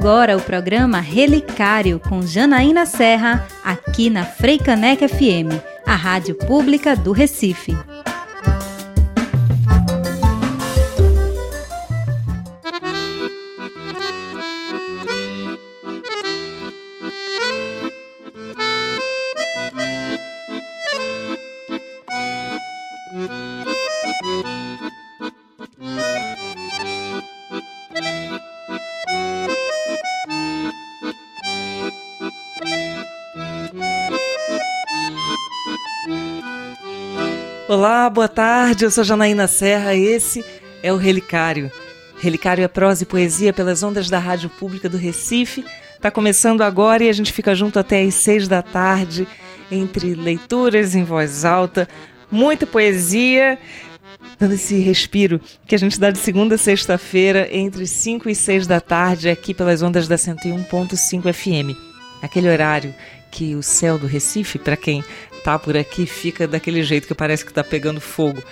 agora o programa Relicário com Janaína Serra, aqui na Freicaneca FM, a rádio pública do Recife. Olá, boa tarde. Eu sou Janaína Serra. Esse é o Relicário. Relicário é prosa e poesia pelas ondas da Rádio Pública do Recife. Está começando agora e a gente fica junto até às seis da tarde, entre leituras em voz alta, muita poesia, dando esse respiro que a gente dá de segunda a sexta-feira, entre cinco e seis da tarde, aqui pelas ondas da 101.5 FM. Aquele horário que o céu do Recife, para quem tá por aqui fica daquele jeito que parece que tá pegando fogo.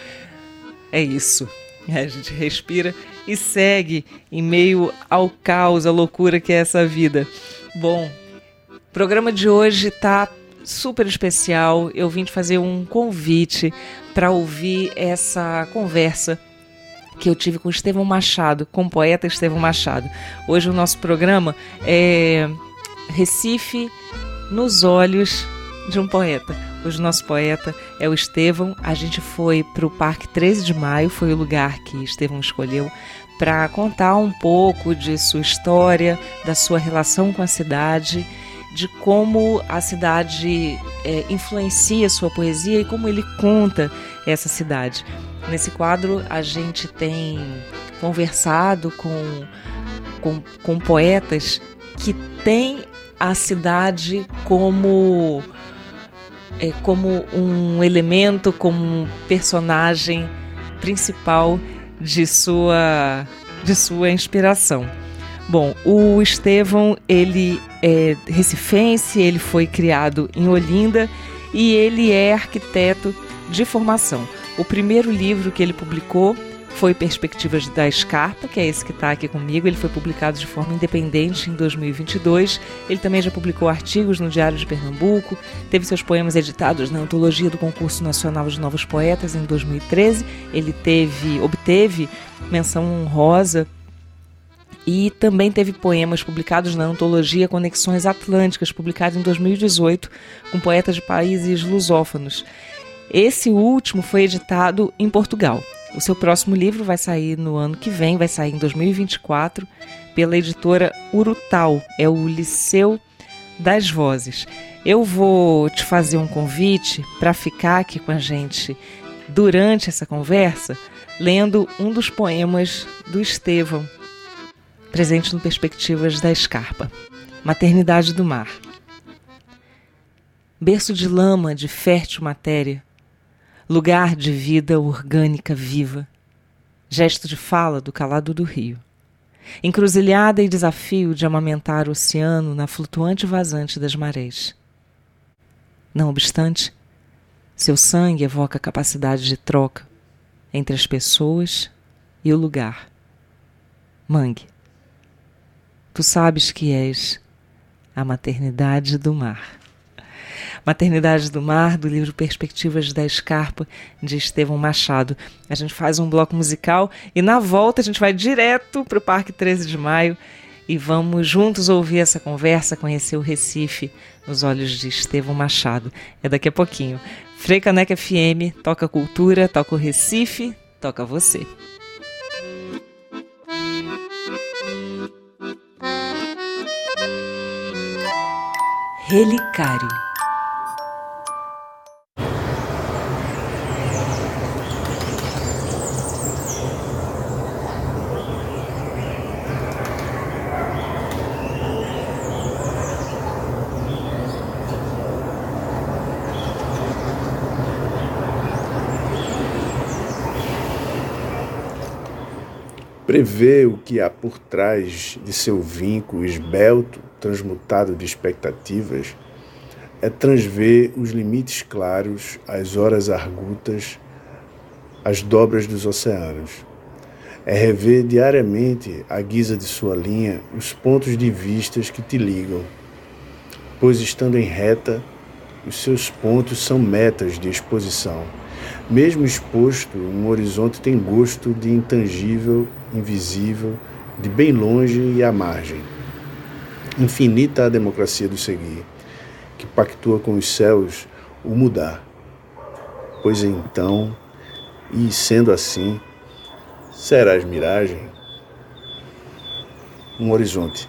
É isso. A gente respira e segue em meio ao caos, à loucura que é essa vida. Bom, o programa de hoje tá super especial. Eu vim te fazer um convite para ouvir essa conversa que eu tive com Estevão Machado, com o poeta Estevão Machado. Hoje o nosso programa é Recife nos olhos de um poeta. Hoje o nosso poeta é o Estevão. A gente foi para o Parque 13 de Maio, foi o lugar que Estevão escolheu para contar um pouco de sua história, da sua relação com a cidade, de como a cidade é, influencia sua poesia e como ele conta essa cidade. Nesse quadro a gente tem conversado com, com, com poetas que têm a cidade como é, como um elemento, como um personagem principal de sua, de sua inspiração. Bom, o Estevão, ele é recifense, ele foi criado em Olinda e ele é arquiteto de formação. O primeiro livro que ele publicou foi Perspectivas da Escarpa, que é esse que está aqui comigo. Ele foi publicado de forma independente em 2022. Ele também já publicou artigos no Diário de Pernambuco, teve seus poemas editados na antologia do Concurso Nacional de Novos Poetas em 2013. Ele teve, obteve menção honrosa e também teve poemas publicados na antologia Conexões Atlânticas, publicada em 2018, com poetas de países lusófonos. Esse último foi editado em Portugal. O seu próximo livro vai sair no ano que vem, vai sair em 2024, pela editora Urutau, é o Liceu das Vozes. Eu vou te fazer um convite para ficar aqui com a gente durante essa conversa, lendo um dos poemas do Estevão, presente no Perspectivas da Escarpa, Maternidade do Mar. Berço de lama de fértil matéria, lugar de vida orgânica viva, gesto de fala do calado do rio, encruzilhada e desafio de amamentar o oceano na flutuante vazante das marés. Não obstante, seu sangue evoca a capacidade de troca entre as pessoas e o lugar. Mangue, tu sabes que és a maternidade do mar. Maternidade do Mar, do livro Perspectivas da Escarpa, de Estevão Machado. A gente faz um bloco musical e na volta a gente vai direto para o Parque 13 de Maio e vamos juntos ouvir essa conversa, conhecer o Recife nos olhos de Estevão Machado. É daqui a pouquinho. Frei Caneca FM, toca cultura, toca o Recife, toca você. Relicário Prever o que há por trás de seu vinco esbelto, transmutado de expectativas, é transver os limites claros, as horas argutas, as dobras dos oceanos. é rever diariamente, à guisa de sua linha, os pontos de vistas que te ligam, pois estando em reta, os seus pontos são metas de exposição. Mesmo exposto, um horizonte tem gosto de intangível, invisível, de bem longe e à margem. Infinita a democracia do seguir, que pactua com os céus o mudar. Pois então, e sendo assim, serás miragem, um horizonte.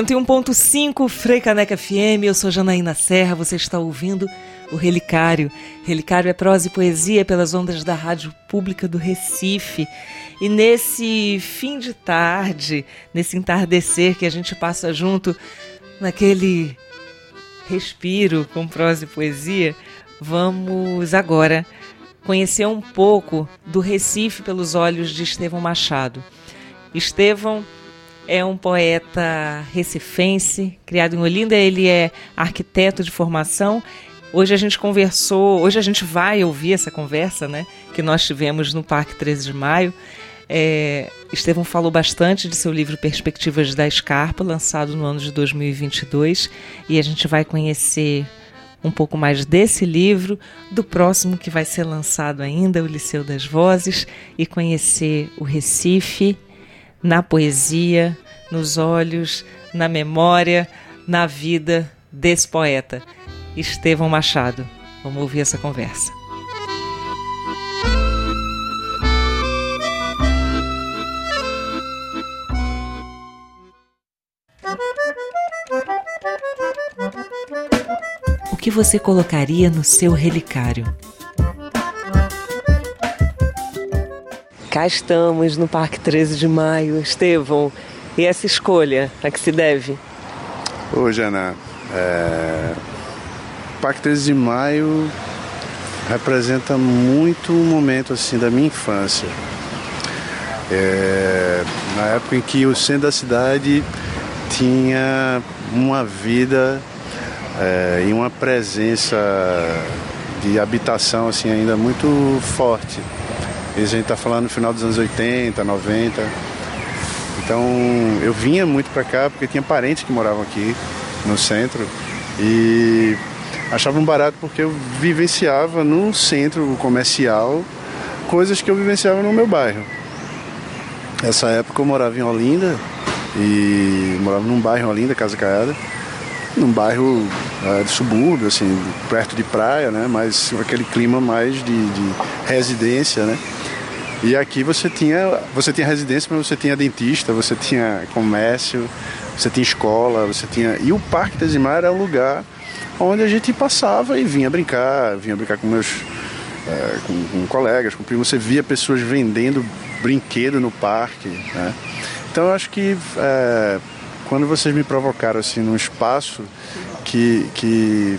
Cento e um ponto cinco, Frei Caneca FM, eu sou Janaína Serra, você está ouvindo o Relicário. Relicário é prosa e poesia pelas ondas da Rádio Pública do Recife. E nesse fim de tarde, nesse entardecer que a gente passa junto, naquele respiro com prosa e poesia, vamos agora conhecer um pouco do Recife pelos olhos de Estevão Machado. Estevão é um poeta recifense, criado em Olinda, ele é arquiteto de formação. Hoje a gente conversou, hoje a gente vai ouvir essa conversa, né, que nós tivemos no Parque 13 de Maio. É, Estevão falou bastante de seu livro Perspectivas da Escarpa, lançado no ano de 2022, e a gente vai conhecer um pouco mais desse livro, do próximo que vai ser lançado ainda, o Liceu das Vozes, e conhecer o Recife na poesia, nos olhos, na memória, na vida desse poeta, Estevão Machado. Vamos ouvir essa conversa. O que você colocaria no seu relicário? Cá estamos no Parque 13 de Maio. Estevão, e essa escolha, a que se deve? Ô, Jana, é... Parque 13 de Maio representa muito um momento assim da minha infância. É... Na época em que o centro da cidade tinha uma vida é, e uma presença de habitação assim ainda muito forte. A gente está falando no final dos anos 80, 90. Então eu vinha muito para cá porque tinha parentes que moravam aqui no centro e achava um barato porque eu vivenciava no centro comercial coisas que eu vivenciava no meu bairro. Nessa época eu morava em Olinda e morava num bairro em Olinda, Casa Caiada, num bairro é, de subúrbio, assim, perto de praia, né? Mas aquele clima mais de, de residência, né? E aqui você tinha, você tinha residência, mas você tinha dentista, você tinha comércio, você tinha escola, você tinha. E o Parque Tesimar era um lugar onde a gente passava e vinha brincar, vinha brincar com meus é, com, com, colegas, com primos. Você via pessoas vendendo brinquedo no parque. Né? Então eu acho que é, quando vocês me provocaram assim num espaço que, que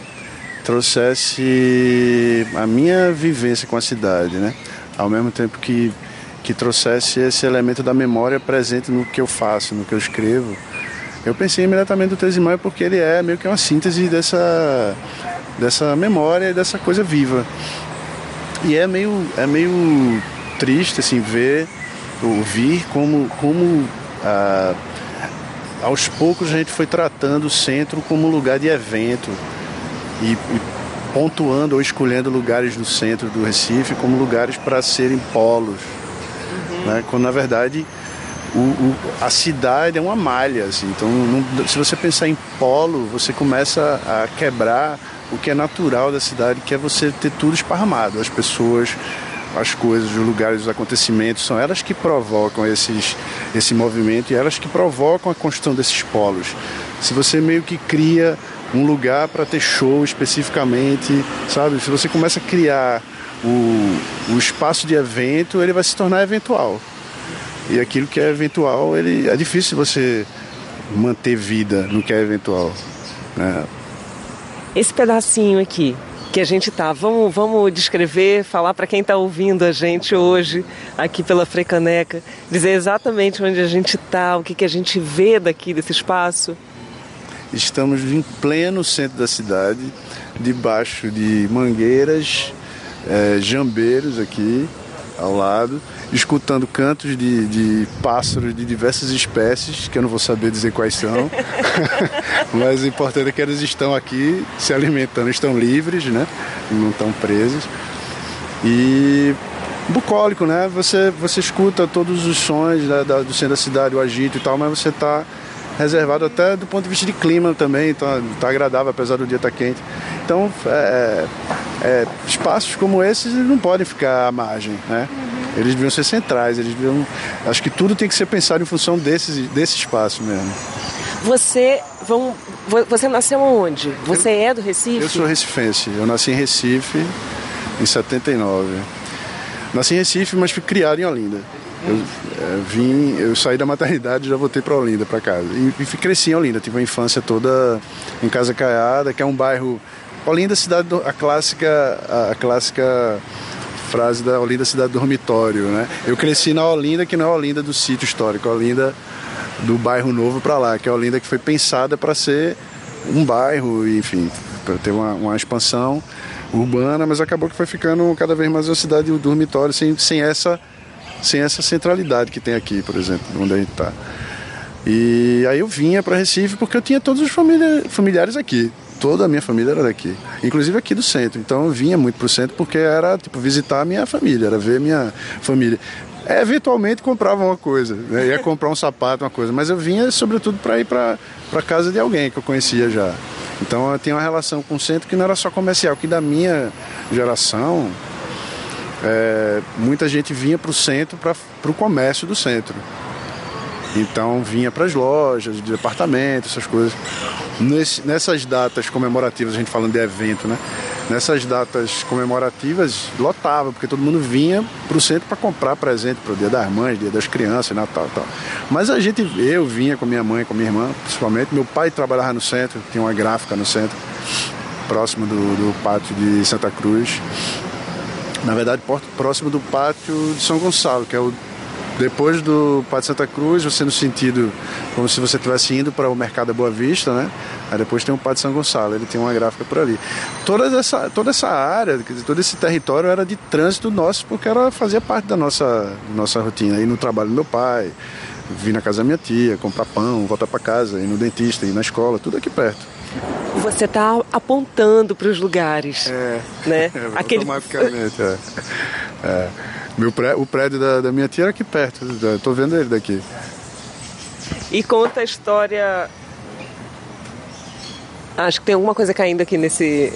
trouxesse a minha vivência com a cidade, né? Ao mesmo tempo que, que trouxesse esse elemento da memória presente no que eu faço, no que eu escrevo. Eu pensei imediatamente no 13 de maio porque ele é meio que uma síntese dessa, dessa memória e dessa coisa viva. E é meio, é meio triste assim, ver, ouvir como, como ah, aos poucos a gente foi tratando o centro como lugar de evento e, e pontuando ou escolhendo lugares do centro do Recife como lugares para serem polos. Uhum. Né? Quando na verdade o, o, a cidade é uma malha. Assim, então, não, se você pensar em polo, você começa a quebrar o que é natural da cidade, que é você ter tudo esparramado. As pessoas, as coisas, os lugares, os acontecimentos, são elas que provocam esses, esse movimento e elas que provocam a construção desses polos. Se você meio que cria um lugar para ter show especificamente, sabe? Se você começa a criar o, o espaço de evento, ele vai se tornar eventual. E aquilo que é eventual, ele é difícil você manter vida no que é eventual. Né? Esse pedacinho aqui que a gente tá, vamos, vamos descrever, falar para quem está ouvindo a gente hoje aqui pela Frecaneca, dizer exatamente onde a gente está, o que, que a gente vê daqui desse espaço. Estamos em pleno centro da cidade, debaixo de mangueiras, é, jambeiros aqui ao lado escutando cantos de, de pássaros de diversas espécies, que eu não vou saber dizer quais são, mas o importante é que eles estão aqui se alimentando, estão livres, né? Não estão presos. E bucólico, né? Você, você escuta todos os sons da, da, do centro da cidade, o agito e tal, mas você está reservado até do ponto de vista de clima também, então está agradável apesar do dia estar tá quente. Então, é, é, é, espaços como esses não podem ficar à margem, né? Eles deviam ser centrais, eles deviam. Acho que tudo tem que ser pensado em função desse, desse espaço mesmo. Você, vão, você nasceu onde? Você eu, é do Recife? Eu sou recifense. Eu nasci em Recife em 79. Nasci em Recife, mas fui criado em Olinda. Eu é, vim, eu saí da maternidade e já voltei para Olinda, para casa. E, e cresci em Olinda, tive uma infância toda em Casa Caiada, que é um bairro. Olinda, cidade do, a clássica, a, clássica frase da Olinda cidade dormitório, né? Eu cresci na Olinda, que não é a Olinda do sítio histórico, a Olinda do bairro novo para lá, que é a Olinda que foi pensada para ser um bairro, enfim, para ter uma, uma, expansão urbana, mas acabou que foi ficando cada vez mais uma cidade dormitório sem, sem essa sem essa centralidade que tem aqui, por exemplo, onde a gente está. E aí eu vinha para Recife porque eu tinha todos os familiares aqui toda a minha família era daqui, inclusive aqui do centro. Então eu vinha muito pro centro porque era tipo visitar a minha família, era ver minha família. É, eventualmente comprava uma coisa, né? ia comprar um sapato, uma coisa, mas eu vinha sobretudo para ir para casa de alguém que eu conhecia já. Então eu tinha uma relação com o centro que não era só comercial, que da minha geração é, muita gente vinha para o centro, para o comércio do centro. Então vinha para as lojas, de departamento, essas coisas. Nesse, nessas datas comemorativas, a gente falando de evento, né? Nessas datas comemorativas, lotava, porque todo mundo vinha para o centro para comprar presente para o Dia das Mães, Dia das Crianças, Natal e tal. Mas a gente, eu vinha com minha mãe, com minha irmã, principalmente. Meu pai trabalhava no centro, tinha uma gráfica no centro, próximo do, do pátio de Santa Cruz. Na verdade, próximo do pátio de São Gonçalo, que é o depois do Pátio Santa Cruz, você no sentido como se você estivesse indo para o Mercado da Boa Vista, né? Aí depois tem o Pátio São Gonçalo, ele tem uma gráfica por ali. Toda essa, toda essa área, todo esse território era de trânsito nosso, porque ela fazia parte da nossa, nossa rotina. Ir no trabalho do meu pai, vir na casa da minha tia, comprar pão, voltar para casa, ir no dentista, ir na escola, tudo aqui perto. Você está apontando para os lugares, é, né? É, Aquele... Automaticamente, é. é. Meu pré, o prédio da, da minha tia era aqui perto, estou vendo ele daqui. E conta a história. Acho que tem alguma coisa caindo aqui nesse,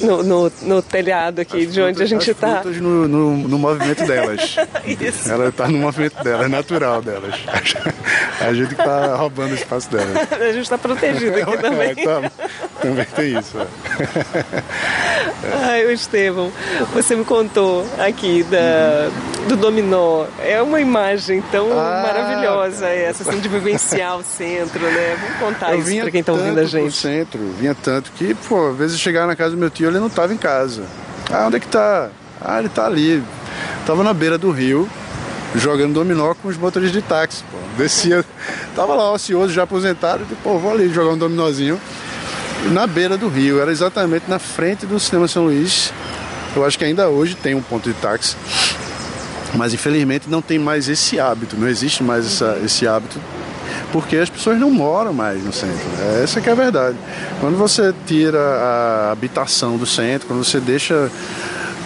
no, no, no telhado aqui as de onde a gente está. No, no, no movimento delas. Isso. Ela está no movimento delas, é natural delas. A gente está roubando o espaço delas. A gente está protegido aqui é, também. É, tá, também tem isso. É. Ai, o Estevão, você me contou aqui da, do dominó. É uma imagem tão ah, maravilhosa essa, assim, de vivenciar o centro, né? Vamos contar isso para quem está ouvindo a gente. centro, vinha tanto que, pô, às vezes eu chegava na casa do meu tio ele não estava em casa. Ah, onde é que tá? Ah, ele tá ali. Tava na beira do rio, jogando dominó com os motores de táxi, pô. Descia, tava lá ocioso, já aposentado, e, pô, vou ali jogar um dominózinho. Na beira do rio, era exatamente na frente do Cinema São Luís. Eu acho que ainda hoje tem um ponto de táxi. Mas infelizmente não tem mais esse hábito, não existe mais essa, esse hábito porque as pessoas não moram mais no centro. Né? Essa que é a verdade. Quando você tira a habitação do centro, quando você deixa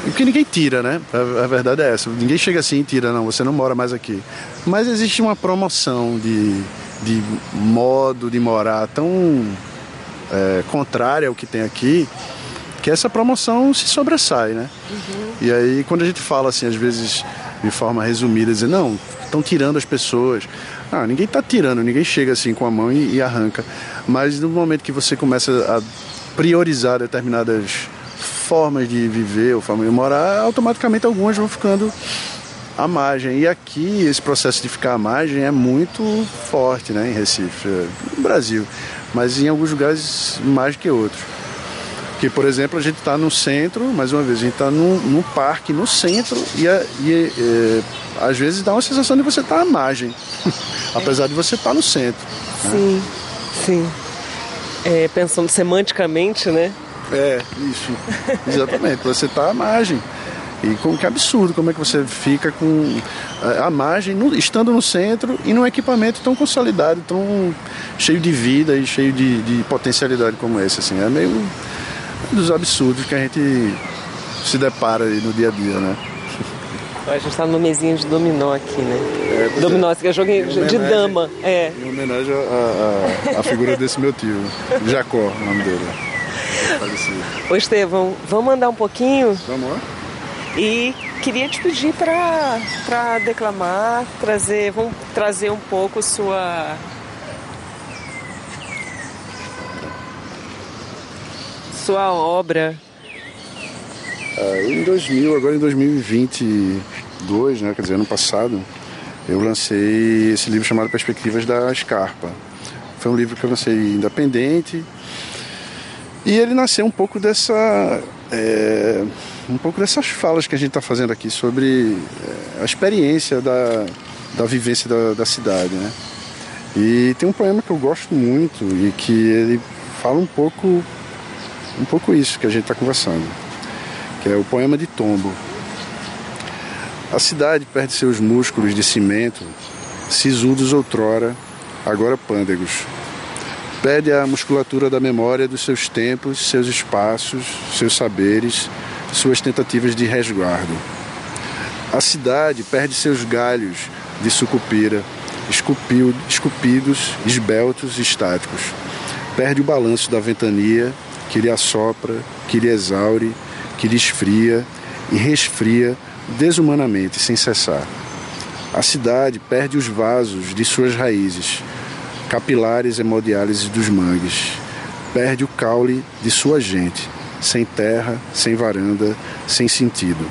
porque ninguém tira, né? A, verdade é essa. Ninguém chega assim e tira, não, você não mora mais aqui. Mas existe uma promoção de, de modo de morar tão é, contrária ao que tem aqui, que essa promoção se sobressai, né? Uhum. E aí, quando a gente fala assim, às vezes de forma resumida, dizer, não, estão tirando as pessoas. Ah, ninguém está tirando, ninguém chega assim com a mão e, e, arranca. Mas no momento que você começa a priorizar determinadas formas de viver ou formas de morar, automaticamente algumas vão ficando à margem. E aqui esse processo de ficar à margem é muito forte né, em Recife, no Brasil, mas em alguns lugares mais que outros. Porque, por exemplo, a gente está no centro, mais uma vez, a gente está num, num, parque no centro e, e é, às vezes dá uma sensação de você estar tá à margem, apesar de você estar tá no centro. Sim, né? sim. É, pensando semanticamente, né? É, isso. Exatamente. você está à margem. E como que absurdo como é que você fica com a, a margem, no, estando no centro e num equipamento tão consolidado, tão cheio de vida e cheio de, de potencialidade como esse. Assim. É meio dos absurdos que a gente se depara no dia a dia, né? A gente está numa mesinha de dominó aqui, né? É, dominó, que é jogo de, de dama. É. Em homenagem à figura desse meu tio, Jacó, o nome dele. Ô Estevão, vamos andar um pouquinho? Vamos lá. E queria te pedir para declamar, trazer, vamos trazer um pouco sua sua obra. Ah, em 2000, agora em 2022, né, quer dizer, ano passado, eu lancei esse livro chamado Perspectivas da Escarpa. Foi um livro que eu lancei independente e ele nasceu um pouco dessa é, um pouco dessas falas que a gente está fazendo aqui sobre é, a experiência da, da vivência da, da cidade, né? E tem um poema que eu gosto muito e que ele fala um pouco um pouco isso que a gente está conversando, que é o poema de Tombo. A cidade perde seus músculos de cimento, sisudos outrora, agora pândegos. Perde a musculatura da memória dos seus tempos, seus espaços, seus saberes, suas tentativas de resguardo. A cidade perde seus galhos de sucupira, esculpidos, esbeltos, estáticos. Perde o balanço da ventania que lhe assopra, que lhe exaure, que lhe esfria e resfria desumanamente, sem cessar. A cidade perde os vasos de suas raízes, capilares hemodiálises dos mangues, perde o caule de sua gente, sem terra, sem varanda, sem sentido,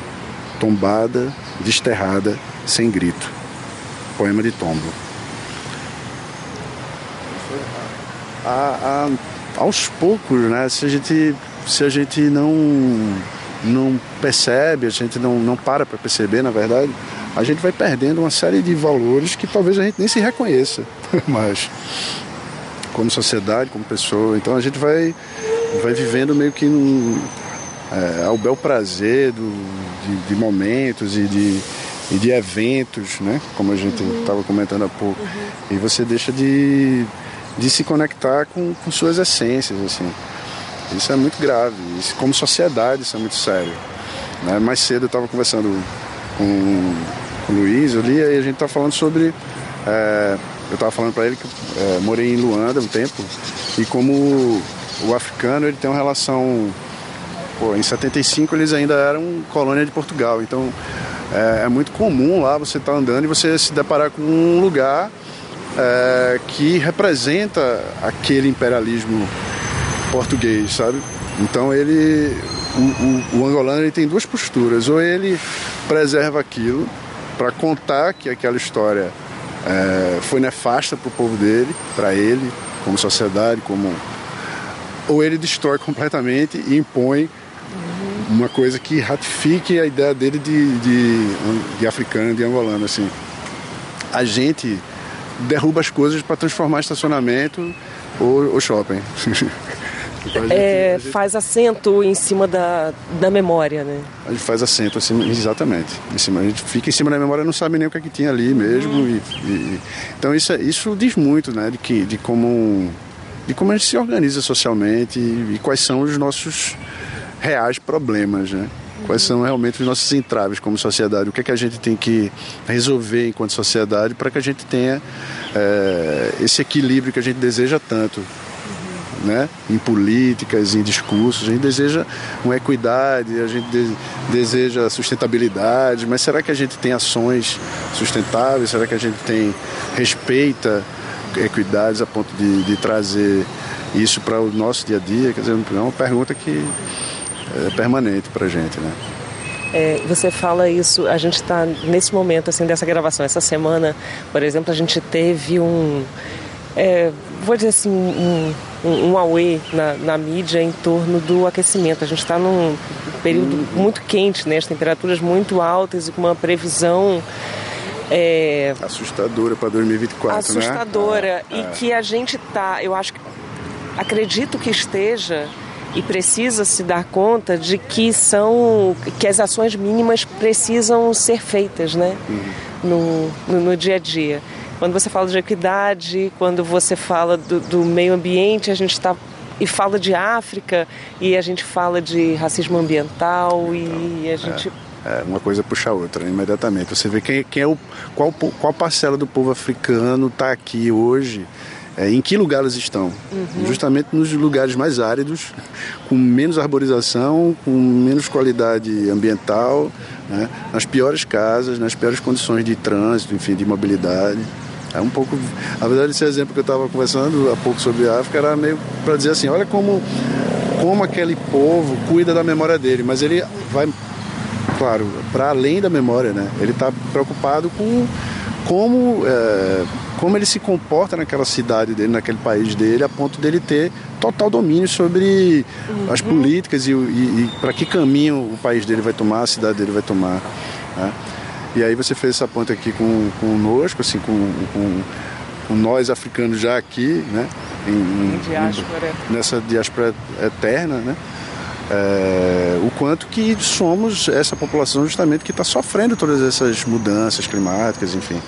tombada, desterrada, sem grito. Poema de Tombo. A, a, aos poucos, né, se a gente, se a gente não, não percebe, a gente não, não para para perceber, na verdade, a gente vai perdendo uma série de valores que talvez a gente nem se reconheça, mas como sociedade, como pessoa. Então a gente vai vai vivendo meio que num, é, ao bel prazer do, de, de, momentos e de, e de eventos, né? Como a gente estava uhum. comentando há pouco. Uhum. E você deixa de, de se conectar com, com suas essências, assim. Isso é muito grave. Isso, como sociedade, isso é muito sério. Né? Mais cedo eu estava conversando com, com o Luiz ali, e a gente estava falando sobre. É, eu estava falando para ele que é, morei em Luanda um tempo e como o africano ele tem uma relação. Pô, em 75 eles ainda eram colônia de Portugal, então é, é muito comum lá você estar tá andando e você se deparar com um lugar é, que representa aquele imperialismo português, sabe? Então ele, o, o, o angolano ele tem duas posturas, ou ele preserva aquilo para contar que aquela história é, foi nefasta para o povo dele, para ele, como sociedade, como ou ele destrói completamente e impõe uma coisa que ratifique a ideia dele de, de, de africano, de angolano. Assim. A gente derruba as coisas para transformar estacionamento ou, ou shopping. Gente, é, gente... faz assento em cima da, da memória, né? A gente faz assento, assim, exatamente. Em cima, a gente fica em cima da memória não sabe nem o que, é que tinha ali mesmo. Uhum. E, e, então isso, é, isso diz muito, né? De, que, de como de como a gente se organiza socialmente e, e quais são os nossos reais problemas, né? Quais são realmente os nossos entraves como sociedade? O que é que a gente tem que resolver enquanto sociedade para que a gente tenha é, esse equilíbrio que a gente deseja tanto, né? Em políticas, em discursos, a gente deseja uma equidade, a gente de, deseja sustentabilidade, mas será que a gente tem ações sustentáveis? Será que a gente tem respeita equidades a ponto de, de trazer isso para o nosso dia a dia? Quer dizer, é uma pergunta que é permanente para a gente, né? É, você fala isso, a gente está nesse momento assim dessa gravação, essa semana, por exemplo, a gente teve um é, vou dizer assim, um, um, um auê na, na, mídia em torno do aquecimento. A gente está num período hum. muito quente, né? as temperaturas muito altas e com uma previsão é... Assustadora para 2024, Assustadora. né? E é. que a gente tá, eu acho que, acredito que esteja e precisa se dar conta de que são, que as ações mínimas precisam ser feitas, né? Uhum. No, no, no, dia a dia. Quando você fala de equidade, quando você fala do, do meio ambiente, a gente está e fala de África e a gente fala de racismo ambiental e a gente é. É, uma coisa puxa a outra, imediatamente. Você vê quem, quem é o, qual, qual parcela do povo africano está aqui hoje, é, em que lugar eles estão. Uhum. Justamente nos lugares mais áridos, com menos arborização, com menos qualidade ambiental, né? nas piores casas, nas piores condições de trânsito, enfim, de mobilidade. É um pouco. A verdade, esse exemplo que eu estava conversando há pouco sobre a África era meio para dizer assim: olha como, como aquele povo cuida da memória dele, mas ele vai claro, para além da memória, né? Ele está preocupado com como, é, como ele se comporta naquela cidade dele, naquele país dele, a ponto dele ter total domínio sobre uhum. as políticas e, e, e para que caminho o país dele vai tomar, a cidade dele vai tomar. Né? E aí você fez essa ponte aqui com, conosco, assim, com, com, com nós africanos já aqui, né? Em, em, diáspora. nessa diáspora eterna, né? é, o quanto que somos essa população justamente que está sofrendo todas essas mudanças climáticas, enfim.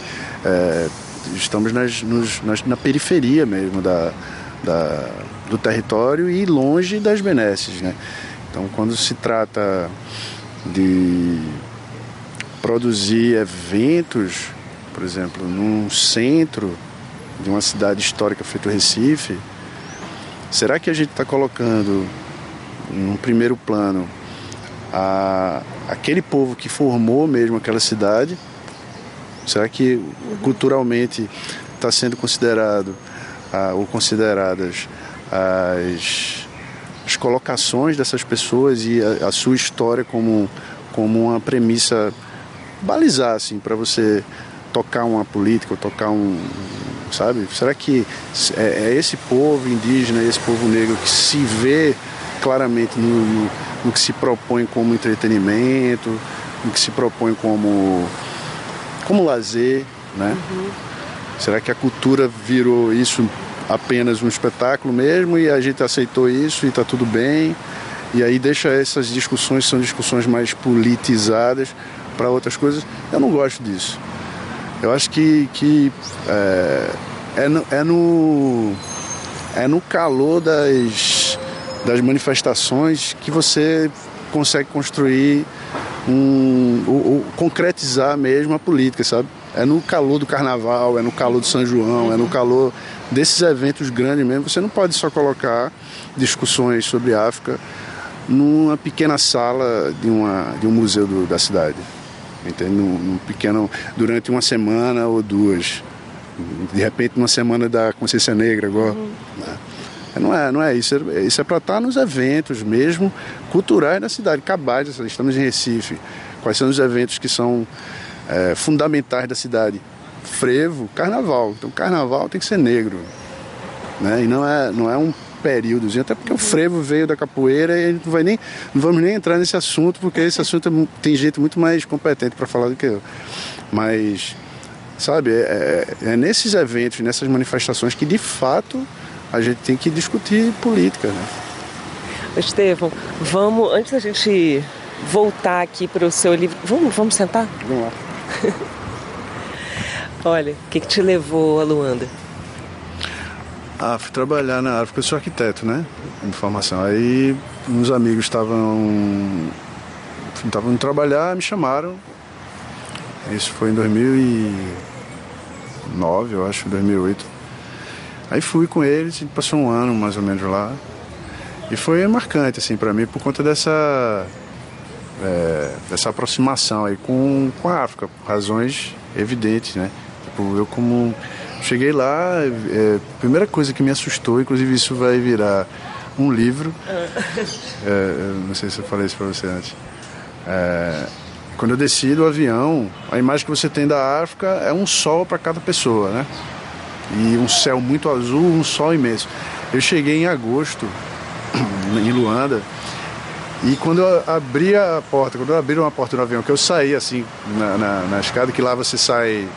É, estamos nas, nos, nas, na periferia mesmo da, da, do território e longe das benesses. Né? Então, quando se trata de produzir eventos, por exemplo, num centro de uma cidade histórica feito Recife, será que a gente está colocando num primeiro plano, a, aquele povo que formou mesmo aquela cidade? Será que culturalmente está sendo considerado a, ou consideradas as, as colocações dessas pessoas e a, a sua história como, como uma premissa balizar assim para você tocar uma política ou tocar um sabe? Será que é, é esse povo indígena esse povo negro que se vê claramente no, no, no que se propõe como entretenimento, no que se propõe como, como lazer, né? Uhum. Será que a cultura virou isso apenas um espetáculo mesmo e a gente aceitou isso e está tudo bem? E aí deixa essas discussões, são discussões mais politizadas para outras coisas. Eu não gosto disso. Eu acho que, que é, é, no, é, no, é no calor das das manifestações que você consegue construir um, ou, ou, concretizar mesmo a política, sabe? É no calor do carnaval, é no calor do São João, é no calor desses eventos grandes mesmo. Você não pode só colocar discussões sobre África numa pequena sala de, uma, de um museu do, da cidade. Entende? Num, num, pequeno, durante uma semana ou duas. De repente, uma semana da Consciência Negra agora. Uhum. Né? Não é, não é isso. Isso é para estar nos eventos mesmo culturais da cidade. Cabais, estamos em Recife. Quais são os eventos que são é, fundamentais da cidade? Frevo, carnaval. Então, carnaval tem que ser negro. Né? E não é, não é um períodozinho, até porque o frevo veio da capoeira e não vai nem não vamos nem entrar nesse assunto, porque esse assunto é, tem gente muito mais competente para falar do que eu. Mas, sabe, é, é, é nesses eventos, nessas manifestações que de fato a gente tem que discutir política. Né? Estevão, vamos, antes da gente voltar aqui para o seu livro, vamos, vamos sentar? Vamos lá. Olha, o que, que te levou a Luanda? Ah, fui trabalhar na África, eu sou arquiteto, né? De formação. Aí uns amigos estavam estavam indo trabalhar, me chamaram. Isso foi em 2009, eu acho, 2008. Aí fui com eles, passou um ano mais ou menos lá. E foi marcante, assim, para mim, por conta dessa, é, dessa aproximação aí com, com a África, por razões evidentes, né? Tipo, eu como cheguei lá, é, a primeira coisa que me assustou, inclusive isso vai virar um livro. É, não sei se eu falei isso para você antes. É, quando eu desci do avião, a imagem que você tem da África é um sol para cada pessoa, né? E um céu muito azul, um sol imenso. Eu cheguei em agosto em Luanda e quando eu abri a porta, quando eu abri uma porta do avião, que eu saí assim na, na, na escada, que lá você sai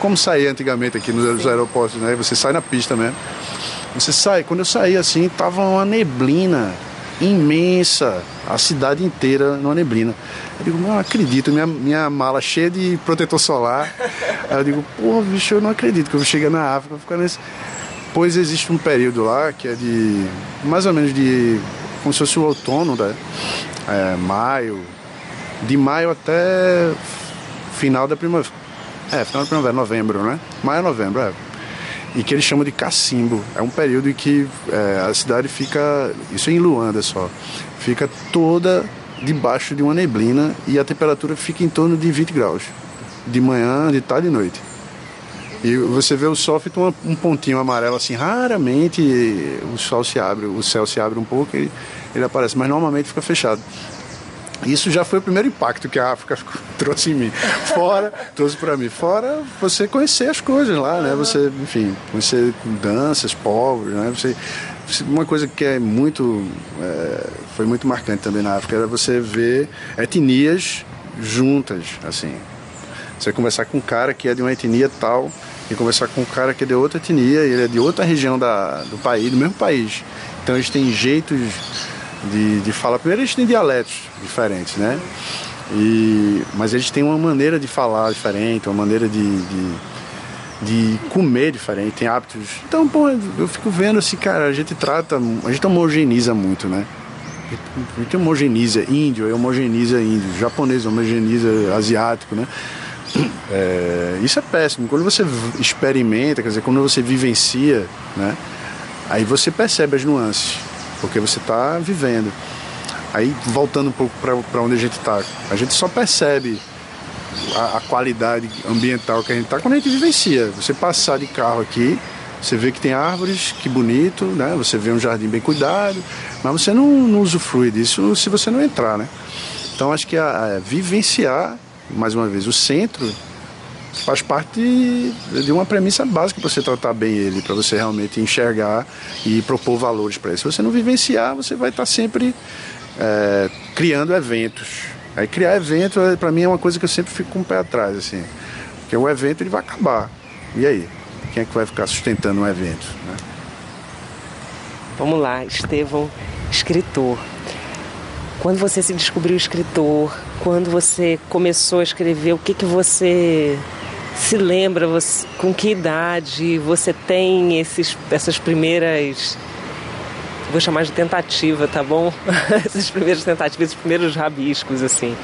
como saía antigamente aqui nos aeroportos, né? Você sai na pista mesmo. Você sai, quando eu saí assim, tava uma neblina imensa, a cidade inteira numa neblina. Eu digo, não acredito, minha, minha mala cheia de protetor solar. Aí eu digo, pô, bicho, eu não acredito que eu cheguei na África, vou ficar nesse. Pois existe um período lá que é de mais ou menos de como se fosse o outono, né? É, maio, de maio até final da primavera. É, final da primavera, novembro, né? Maio, novembro, é e que eles chamam de cacimbo. É um período em que é, a cidade fica, isso é em Luanda só, fica toda debaixo de uma neblina e a temperatura fica em torno de 20 graus, de manhã, de tarde e noite. E você vê o sol fica um pontinho amarelo assim, raramente o sol se abre, o céu se abre um pouco e ele aparece, mas normalmente fica fechado. Isso já foi o primeiro impacto que a África trouxe em mim. Fora, trouxe para mim. Fora você conhecer as coisas lá, né? Você, enfim, conhecer danças, povos, né? Você, uma coisa que é muito, é, foi muito marcante também na África era você ver etnias juntas, assim. Você conversar com um cara que é de uma etnia tal e conversar com um cara que é de outra etnia, ele é de outra região da, do país, do mesmo país. Então eles têm jeitos de, de fala. Primeiro, eles têm dialetos diferentes, né? E, mas eles têm uma maneira de falar diferente, uma maneira de, de, de comer diferente, tem hábitos. Então, pô, eu fico vendo assim, cara, a gente trata, a gente homogeneiza muito, né? A gente homogeniza índio, homogeniza índio, japonês homogeniza asiático, né? É, isso é péssimo. Quando você experimenta, quer dizer, quando você vivencia, né? Aí você percebe as nuances porque você está vivendo. Aí, voltando um pouco para onde a gente está, a gente só percebe a, a, qualidade ambiental que a gente está quando a gente vivencia. Você passar de carro aqui, você vê que tem árvores, que bonito, né? Você vê um jardim bem cuidado, mas você não, não usufrui disso se você não entrar, né? Então, acho que a, a vivenciar, mais uma vez, o centro faz parte de uma premissa básica para você tratar bem ele, para você realmente enxergar e propor valores para ele. Se você não vivenciar, você vai estar sempre é, criando eventos. Aí criar evento, é, para mim, é uma coisa que eu sempre fico com o pé atrás, assim. Porque o evento ele vai acabar. E aí? Quem é que vai ficar sustentando um evento? Né? Vamos lá, Estevão, escritor. Quando você se descobriu escritor, quando você começou a escrever, o que, que você se lembra você, com que idade você tem esses, essas primeiras vou chamar de tentativa, tá bom? Essas primeiras tentativas, esses primeiros rabiscos, assim.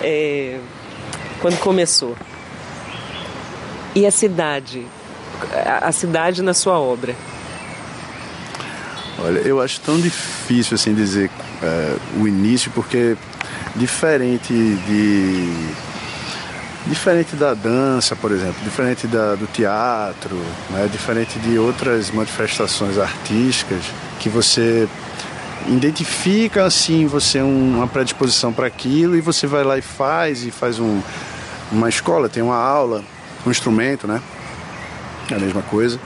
É, quando começou. E a cidade? A cidade na sua obra? Olha, eu acho tão difícil assim dizer é, o início, porque diferente de Diferente da dança, por exemplo, diferente da, do teatro, né? diferente de outras manifestações artísticas, que você identifica assim você uma predisposição para aquilo e você vai lá e faz e faz um, uma escola, tem uma aula, um instrumento, né? É a mesma coisa.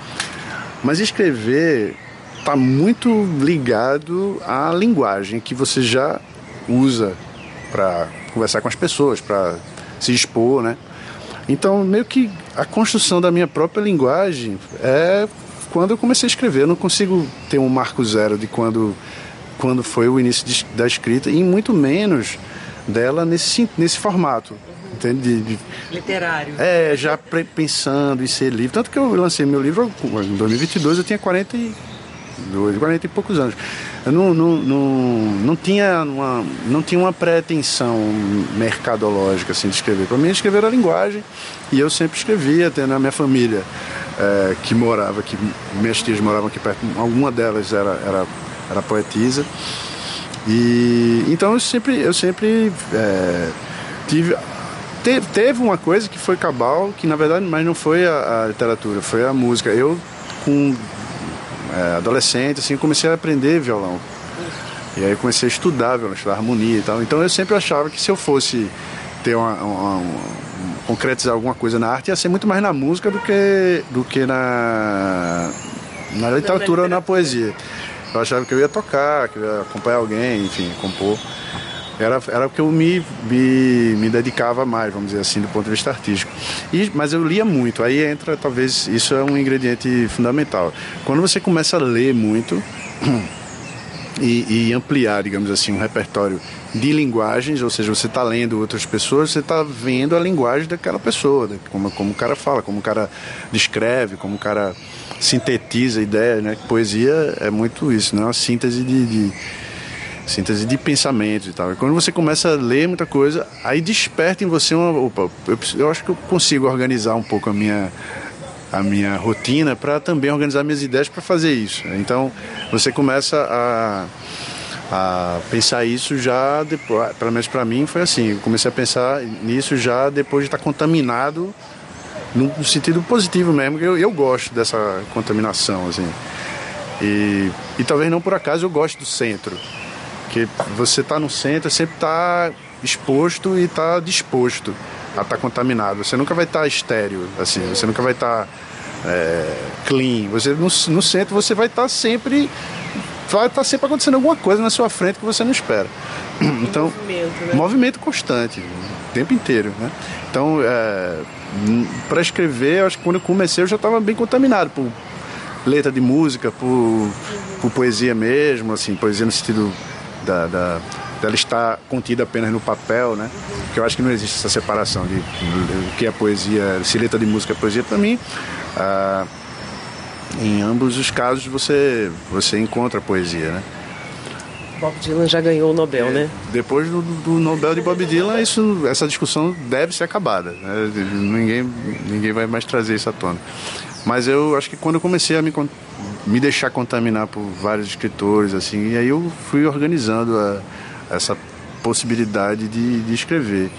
Mas escrever está muito ligado à linguagem que você já usa para conversar com as pessoas, para se expor, né? Então, meio que a construção da minha própria linguagem é quando eu comecei a escrever. Eu não consigo ter um marco zero de quando, quando foi o início de, da escrita, e muito menos dela nesse, nesse formato. Entende? De, de, Literário. É, já pensando em ser livro. Tanto que eu lancei meu livro em 2022, eu tinha 40 e, 40 e poucos anos. Eu não, não, não, não, tinha uma, não tinha uma pretensão mercadológica assim, de escrever. Para mim, escrever era linguagem e eu sempre escrevia, até na minha família é, que morava aqui, minhas tias moravam aqui perto, alguma delas era, era, era poetisa. E então eu sempre, eu sempre é, tive teve uma coisa que foi cabal, que na verdade, mas não foi a, a literatura, foi a música. Eu com é, adolescente, assim, comecei a aprender violão. E aí comecei a estudar violão, estudar harmonia e tal. Então eu sempre achava que se eu fosse ter uma, uma, uma concretizar alguma coisa na arte ia ser muito mais na música do que, do que na, na literatura ou na poesia. Eu achava que eu ia tocar, que eu ia acompanhar alguém, enfim, compor. Era, era o que eu me, me, me dedicava mais, vamos dizer assim, do ponto de vista artístico. E, mas eu lia muito, aí entra, talvez, isso é um ingrediente fundamental. Quando você começa a ler muito e, e ampliar, digamos assim, um repertório de linguagens, ou seja, você está lendo outras pessoas, você está vendo a linguagem daquela pessoa, como, como o cara fala, como o cara descreve, como o cara sintetiza ideias, né? Poesia é muito isso, né? Uma síntese de, de síntese de pensamentos e tal. E quando você começa a ler muita coisa, aí desperta em você uma, opa, eu, eu acho que eu consigo organizar um pouco a minha a minha rotina para também organizar minhas ideias para fazer isso. Então, você começa a a pensar isso já depois, pelo menos para mim foi assim, eu comecei a pensar nisso já depois de estar contaminado no sentido positivo mesmo, eu, eu gosto dessa contaminação, assim. E, e talvez não por acaso eu gosto do centro, que você está no centro, sempre está exposto e está disposto a estar tá contaminado. Você nunca vai estar tá estéreo, assim, você nunca vai estar tá, é, clean. Você no, no centro você vai estar tá sempre vai estar tá sempre acontecendo alguma coisa na sua frente que você não espera. Então, movimento, né? movimento constante, o tempo inteiro, né? Então, é, para escrever, acho que quando eu comecei eu já estava bem contaminado por letra de música, por, por poesia mesmo, assim, poesia no sentido da, da dela estar contida apenas no papel, né? Porque eu acho que não existe essa separação de o que é poesia, se letra de música é poesia. Para mim, ah, em ambos os casos você você encontra poesia, né? Bob Dylan já ganhou o Nobel, é, né? Depois do, do, Nobel de Bob Dylan, isso, essa discussão deve ser acabada. Né? Ninguém, ninguém vai mais trazer isso à tona. Mas eu acho que quando eu comecei a me, me deixar contaminar por vários escritores, assim, e aí eu fui organizando a, essa possibilidade de, de escrever.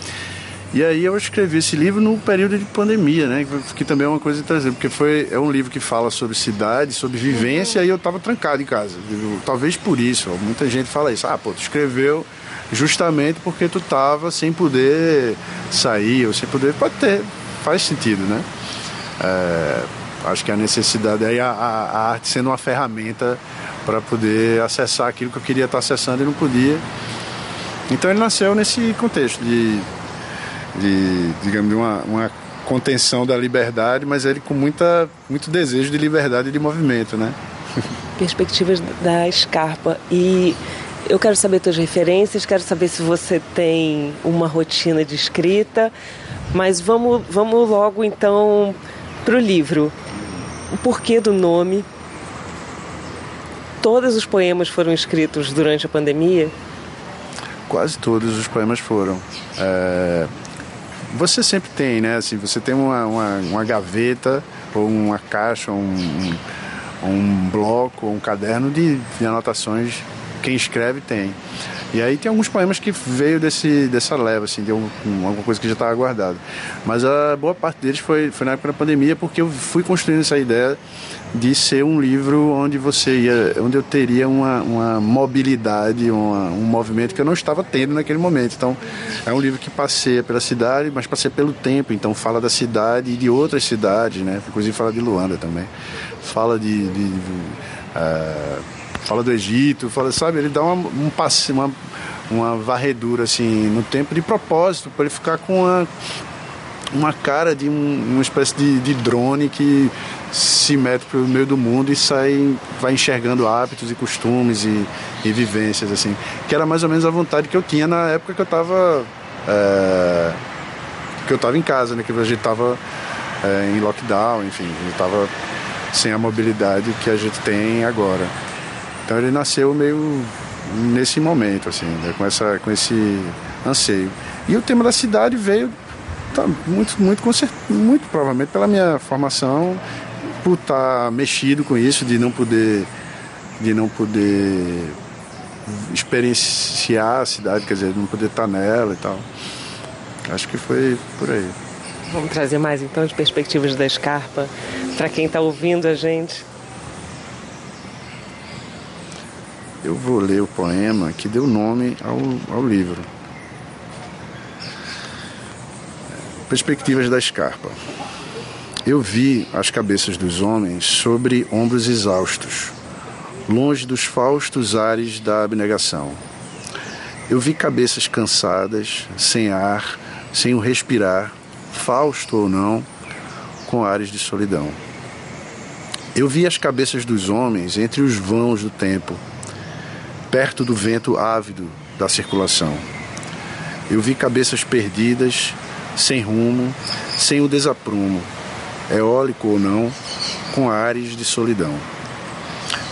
E aí eu escrevi esse livro no período de pandemia, né? Que também é uma coisa interessante, porque foi, é um livro que fala sobre cidade, sobre vivência, e eu estava trancado em casa. Talvez por isso, muita gente fala isso. Ah, pô, tu escreveu justamente porque tu estava sem poder sair, ou sem poder... Pode ter, faz sentido, né? É, acho que a necessidade aí a, a, arte sendo uma ferramenta para poder acessar aquilo que eu queria estar acessando e não podia. Então ele nasceu nesse contexto de de digamos, de uma, uma contenção da liberdade, mas ele com muita, muito desejo de liberdade e de movimento, né? Perspectivas da Scarpa. E eu quero saber suas referências, quero saber se você tem uma rotina de escrita, mas vamos, vamos logo então para o livro. O porquê do nome? Todos os poemas foram escritos durante a pandemia? Quase todos os poemas foram. É, você sempre tem, né? Assim, você tem uma, uma, uma gaveta ou uma caixa, um, um, bloco, um caderno de, de anotações. Quem escreve tem. E aí tem alguns poemas que veio desse, dessa leva, assim, de alguma coisa que já estava guardada. Mas a boa parte deles foi, foi na época da pandemia, porque eu fui construindo essa ideia de ser um livro onde você ia, onde eu teria uma, uma mobilidade, uma, um movimento que eu não estava tendo naquele momento. Então, é um livro que passeia pela cidade, mas passeia pelo tempo. Então, fala da cidade e de outras cidades, né? Inclusive fala de Luanda também. Fala de, de, de uh, fala do Egito, fala, sabe, ele dá uma, um passe, uma, uma varredura assim no tempo de propósito, para ele ficar com uma, uma cara de um, uma espécie de, de drone que se mete para o meio do mundo e sai, vai enxergando hábitos e costumes e, e, vivências, assim. Que era mais ou menos a vontade que eu tinha na época que eu estava é, que eu estava em casa, né? Que a gente estava é, em lockdown, enfim, estava sem a mobilidade que a gente tem agora. Então ele nasceu meio nesse momento, assim, né, com, essa, com esse anseio. E o tema da cidade veio tá, muito, muito, muito provavelmente pela minha formação, por estar tá mexido com isso, de não poder, de não poder experienciar a cidade, quer dizer, não poder estar tá nela e tal. Acho que foi por aí. Vamos trazer mais então de perspectivas da escarpa para quem está ouvindo a gente. Eu vou ler o poema que deu nome ao, ao livro. Perspectivas da escarpa. Eu vi as cabeças dos homens sobre ombros exaustos, longe dos faustos ares da abnegação. Eu vi cabeças cansadas, sem ar, sem o respirar, fausto ou não, com ares de solidão. Eu vi as cabeças dos homens entre os vãos do tempo, perto do vento ávido da circulação. Eu vi cabeças perdidas, sem rumo, sem o desaprumo, eólico ou não, com ares de solidão.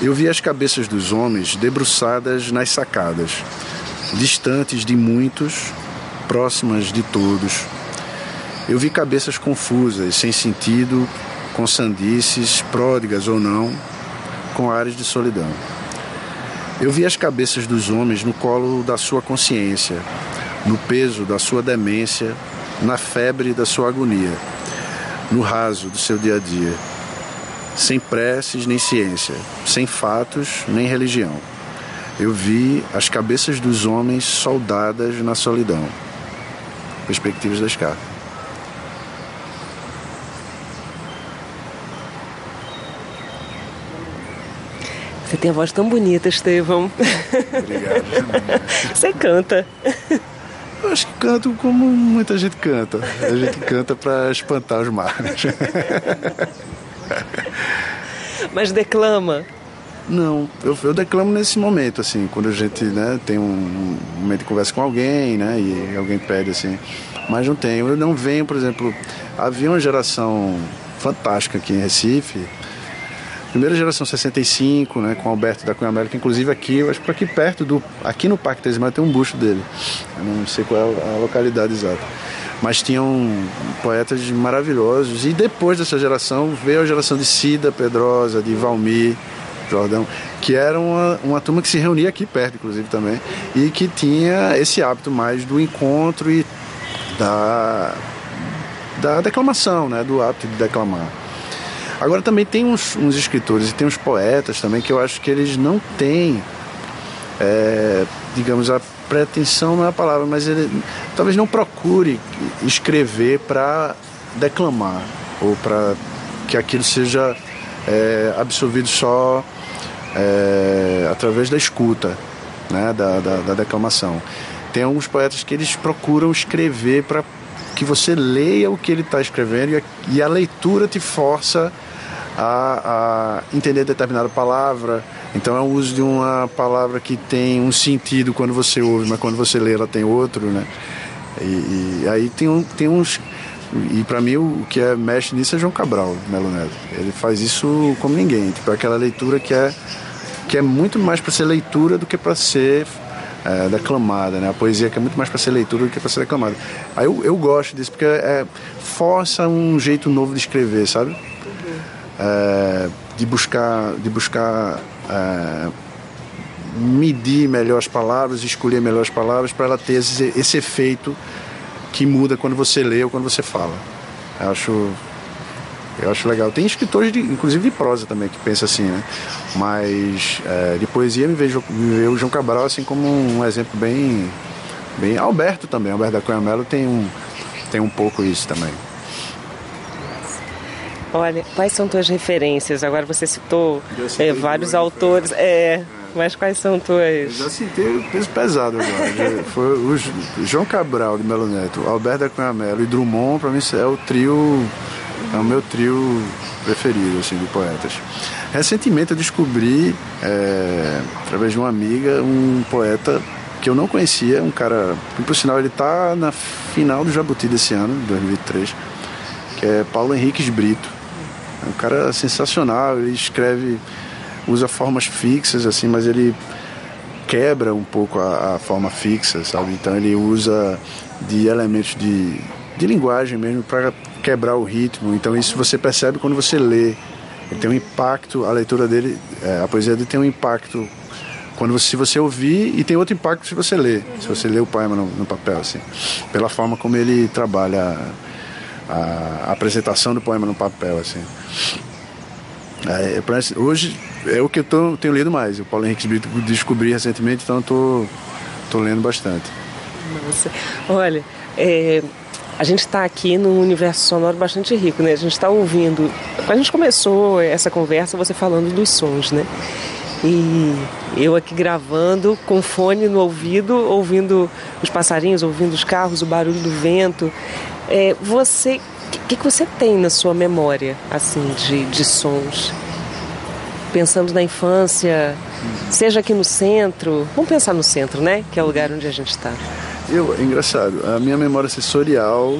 Eu vi as cabeças dos homens debruçadas nas sacadas, distantes de muitos, próximas de todos. Eu vi cabeças confusas, sem sentido, com sandices, pródigas ou não, com ares de solidão. Eu vi as cabeças dos homens no colo da sua consciência, no peso da sua demência, na febre da sua agonia, no raso do seu dia a dia, sem preces nem ciência, sem fatos nem religião. Eu vi as cabeças dos homens soldadas na solidão. Perspectivas da escada. Você tem a voz tão bonita, Estevão. Obrigado. Você canta. Eu acho que canto como muita gente canta. A gente canta para espantar os males. Mas declama. Não, eu, eu, declamo nesse momento, assim, quando a gente né, tem um, um momento de conversa com alguém, né, e alguém pede assim, mas não tenho. Eu não venho, por exemplo, havia uma geração fantástica aqui em Recife, primeira geração 65, né, com Alberto da Cunha América, inclusive aqui, eu acho que aqui perto do, aqui no Parque Tesimar tem um busto dele. Eu não sei qual é a localidade exata. Mas tinham poetas maravilhosos. E depois dessa geração veio a geração de Cida Pedrosa, de Valmir, Jordão, que era uma, uma turma que se reunia aqui perto, inclusive também, e que tinha esse hábito mais do encontro e da, da declamação, né, do hábito de declamar. Agora também tem uns, uns escritores e tem uns poetas também que eu acho que eles não têm, é, digamos, a pretensão não é a palavra, mas ele talvez não procure escrever para declamar ou para que aquilo seja é, absorvido só é, através da escuta, né, da, da, da declamação. Tem alguns poetas que eles procuram escrever para que você leia o que ele está escrevendo e a, e a leitura te força a, a entender determinada palavra. Então é o uso de uma palavra que tem um sentido quando você ouve, mas quando você lê ela tem outro, né? E, e aí tem, um, tem uns e para mim o que é mexe nisso é João Cabral, Melo Neto. Ele faz isso como ninguém, tipo aquela leitura que é que é muito mais para ser leitura do que para ser é, declamada, né? A poesia que é muito mais para ser leitura do que para ser declamada. Aí eu, eu gosto disso porque é, força um jeito novo de escrever, sabe? É, de buscar, de buscar é, medir melhor as palavras, escolher melhor as palavras para ela ter esse, esse efeito que muda quando você lê ou quando você fala. Eu acho, eu acho legal. Tem escritores, de, inclusive de prosa também, que pensam assim, né? Mas é, de poesia me vejo, me vejo o João Cabral assim como um exemplo bem, bem. Alberto também, Alberto da Cunha Mello tem um, tem um pouco isso também. Olha, quais são tuas referências? Agora você citou é, vários autores. É, mas quais são tuas. Eu já citei o peso pesado agora. Foi o João Cabral de Melo Neto, Alberto da Cunha Melo e Drummond, para mim é o trio. É o meu trio preferido, assim, de poetas. Recentemente eu descobri, é, através de uma amiga, um poeta que eu não conhecia, um cara, por sinal ele está na final do Jabuti desse ano, 2023, que é Paulo Henriques Brito. É um cara sensacional, ele escreve, usa formas fixas, assim, mas ele quebra um pouco a, a forma fixa, sabe? Então ele usa de elementos de, de linguagem mesmo para quebrar o ritmo. Então isso você percebe quando você lê. Ele tem um impacto, a leitura dele, é, a poesia dele tem um impacto quando você, se você ouvir e tem outro impacto se você ler, se você lê o poema no, no papel, assim, pela forma como ele trabalha a, apresentação do poema no papel, assim. É, é hoje é o que eu tô, tenho lido mais. O Paulo Henrique Brito descobri recentemente, então estou tô, tô lendo bastante. Nossa, olha, é, a gente está aqui num universo sonoro bastante rico, né? A gente está ouvindo. A gente começou essa conversa você falando dos sons, né? E eu aqui gravando com fone no ouvido, ouvindo os passarinhos, ouvindo os carros, o barulho do vento. É, você, o que, que você tem na sua memória, assim, de, de sons? Pensando na infância, seja aqui no centro, vamos pensar no centro, né? Que é o lugar onde a gente está. Eu, é engraçado, a minha memória sensorial,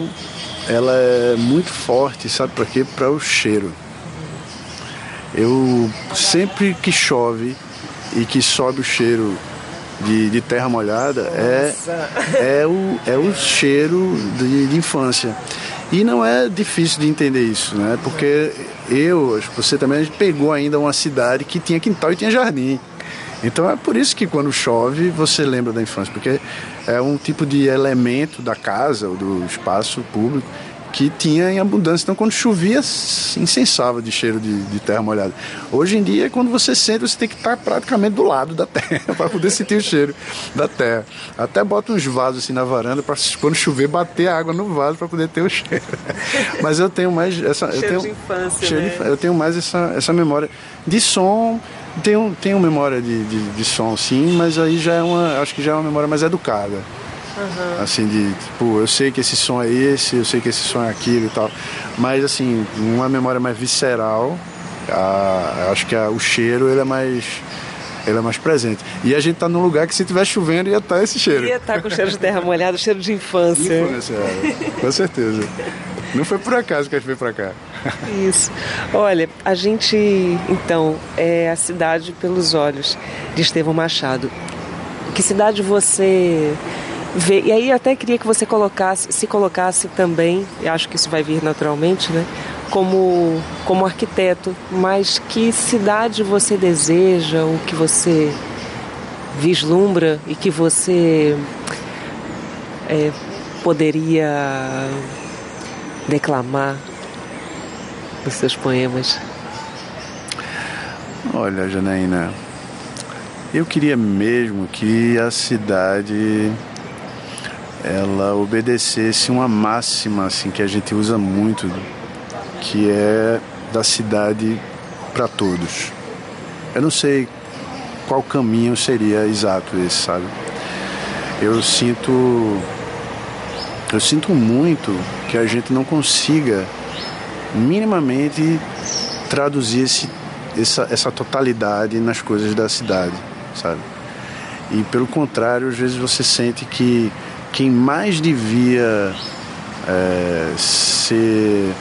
ela é muito forte, sabe para quê? Para o cheiro. Eu sempre que chove e que sobe o cheiro de, de terra molhada é, é, o, é o cheiro de, de, infância. E não é difícil de entender isso, né? Porque eu, você também, a gente pegou ainda uma cidade que tinha quintal e tinha jardim. Então é por isso que quando chove você lembra da infância, porque é um tipo de elemento da casa ou do espaço público que tinha em abundância. Então, quando chovia, incensava de cheiro de, de, terra molhada. Hoje em dia, quando você sente, você tem que estar praticamente do lado da terra para poder sentir o cheiro da terra. Até bota uns vasos assim na varanda para quando chover bater a água no vaso para poder ter o cheiro. Mas eu tenho mais essa cheiro eu tenho, de infância, cheiro né? de, eu tenho mais essa, essa memória de som tenho, tenho memória de, de, de, som, sim, mas aí já é uma. Acho que já é uma memória mais educada. Uhum. Assim, de tipo, eu sei que esse som é esse, eu sei que esse som é aquilo e tal. Mas assim, uma memória mais visceral, a, acho que a, o cheiro ele é mais. Ele é mais presente. E a gente tá num lugar que se estiver chovendo ia estar tá esse cheiro. Ia estar tá com cheiro de terra molhada, cheiro de infância. Infância, é, com certeza. Não foi por acaso que a gente veio para cá. Isso. Olha, a gente, então, é a cidade pelos olhos de Estevão Machado. Que cidade você vê? E aí até queria que você colocasse, se colocasse também, e acho que isso vai vir naturalmente, né? Como, como arquiteto, mas que cidade você deseja, o que você vislumbra e que você é, poderia declamar nos seus poemas? Olha, Janaína, eu queria mesmo que a cidade ela obedecesse uma máxima assim que a gente usa muito, que é da cidade para todos. Eu não sei qual caminho seria exato esse, sabe? Eu sinto eu sinto muito que a gente não consiga minimamente traduzir esse, essa, essa totalidade nas coisas da cidade, sabe? E pelo contrário, às vezes você sente que quem mais devia é, ser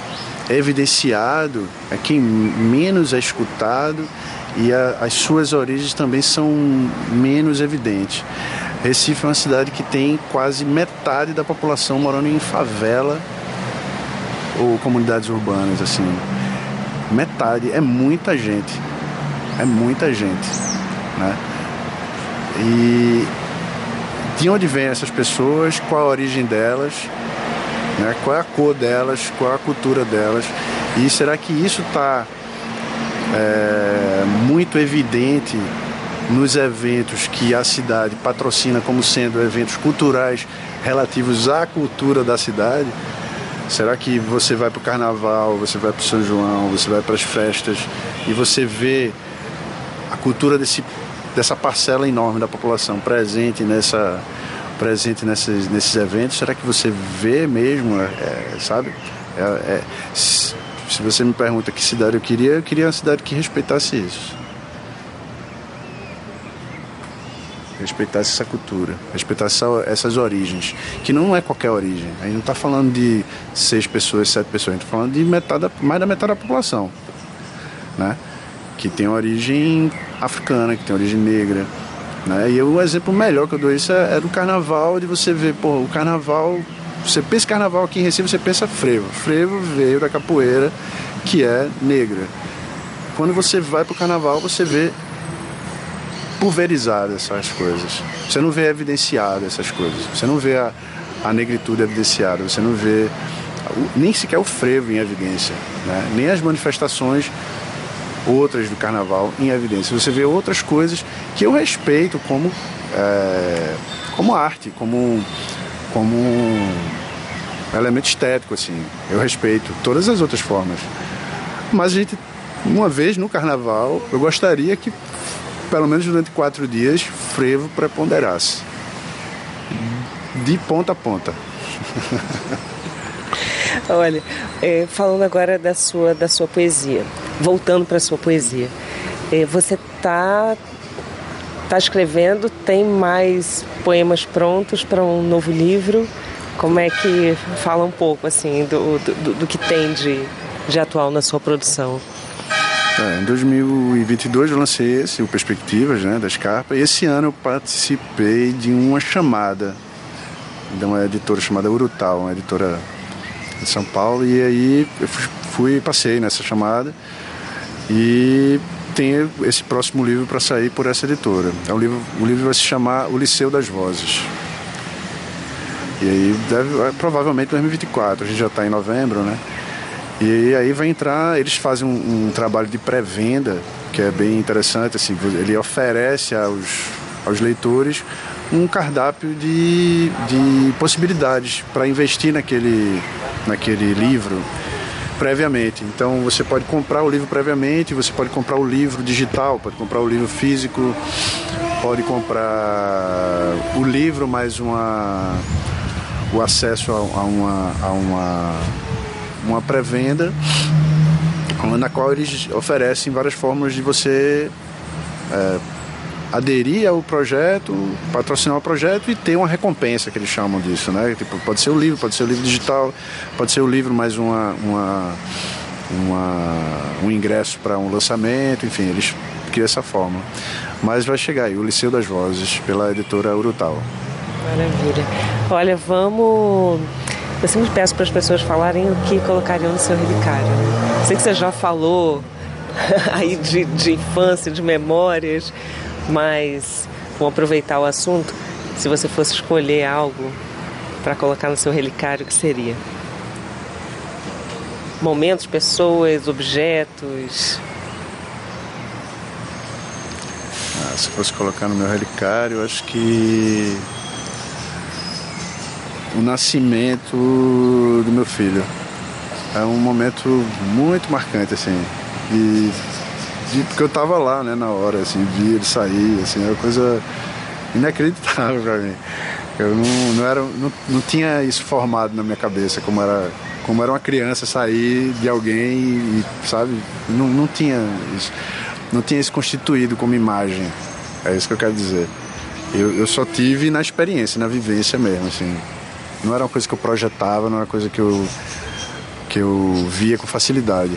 evidenciado é quem menos é escutado e a, as suas origens também são menos evidentes. Recife é uma cidade que tem quase metade da população morando em favela ou comunidades urbanas, assim. Metade, é muita gente. É muita gente, né? E de onde vêm essas pessoas, qual a origem delas, né? qual é a cor delas, qual é a cultura delas. E será que isso está é, muito evidente nos eventos que a cidade patrocina como sendo eventos culturais relativos à cultura da cidade? Será que você vai para o carnaval, você vai para o São João, você vai para as festas e você vê a cultura desse, dessa parcela enorme da população presente nessa presente nesses, nesses eventos? Será que você vê mesmo, é, sabe? É, é, se você me pergunta que cidade eu queria, eu queria uma cidade que respeitasse isso. respeitasse essa cultura, respeitasse essa, essas origens, que não é qualquer origem. A gente não está falando de seis pessoas, sete pessoas, a gente está falando de metade, mais da metade da população, né? que tem origem africana, que tem origem negra. Né? E o exemplo melhor que eu dou isso é, é do carnaval, de você ver, pô, o carnaval, você pensa carnaval aqui em Recife, você pensa frevo. Frevo veio da capoeira, que é negra. Quando você vai para o carnaval, você vê pulverizadas essas coisas. Você não vê evidenciado essas coisas. Você não vê a, a negritude evidenciada. Você não vê nem sequer o frevo em evidência, né? nem as manifestações outras do carnaval em evidência. Você vê outras coisas que eu respeito como, é, como arte, como, como elemento estético, assim. Eu respeito todas as outras formas. Mas a gente, uma vez no carnaval, eu gostaria que, pelo menos durante quatro dias, frevo preponderasse. De ponta a ponta. Olha, é, falando agora da sua, da sua poesia, voltando para sua poesia, é, você está tá escrevendo, tem mais poemas prontos para um novo livro? Como é que fala um pouco assim do, do, do que tem de, de atual na sua produção? É, em 2022 eu lancei esse, o Perspectivas, né, da Scarpa, e esse ano eu participei de uma chamada de uma editora chamada Urutau, uma editora de São Paulo, e aí eu fui, passei nessa chamada e tem esse próximo livro para sair por essa editora. É um livro, o livro vai se chamar O Liceu das Vozes. E aí deve, é, provavelmente 2024, a gente já está em novembro, né? E aí vai entrar, eles fazem um, um trabalho de pré-venda, que é bem interessante, assim, ele oferece aos, aos leitores um cardápio de, de possibilidades para investir naquele, naquele livro previamente. Então você pode comprar o livro previamente, você pode comprar o livro digital, pode comprar o livro físico, pode comprar o livro mais uma o acesso a, a uma, a uma, uma pré-venda na qual eles oferecem várias formas de você é, aderir ao projeto, patrocinar o projeto e ter uma recompensa que eles chamam disso, né? Tipo, pode ser o livro, pode ser o livro digital, pode ser o livro mais uma, uma, uma um ingresso para um lançamento, enfim, eles criam essa forma. Mas vai chegar aí, o Liceu das Vozes, pela editora Urutau. Maravilha. Olha, vamos. Eu sempre peço para as pessoas falarem o que colocariam no seu relicário. Sei que você já falou aí de, de infância, de memórias, mas vamos aproveitar o assunto. Se você fosse escolher algo para colocar no seu relicário, o que seria? Momentos, pessoas, objetos? Ah, se fosse colocar no meu relicário, acho que o nascimento do meu filho. É um momento muito marcante, assim. De, porque eu tava lá, né, na hora, assim, vi ele sair, assim, era uma coisa inacreditável para mim. Eu não, não, era, não, não tinha isso formado na minha cabeça, como era, como era uma criança sair de alguém e, sabe, não, não tinha isso. Não tinha isso constituído como imagem. É isso que eu quero dizer. Eu, eu só tive na experiência, na vivência mesmo, assim. Não era uma coisa que eu projetava, não era uma coisa que eu, que eu via com facilidade.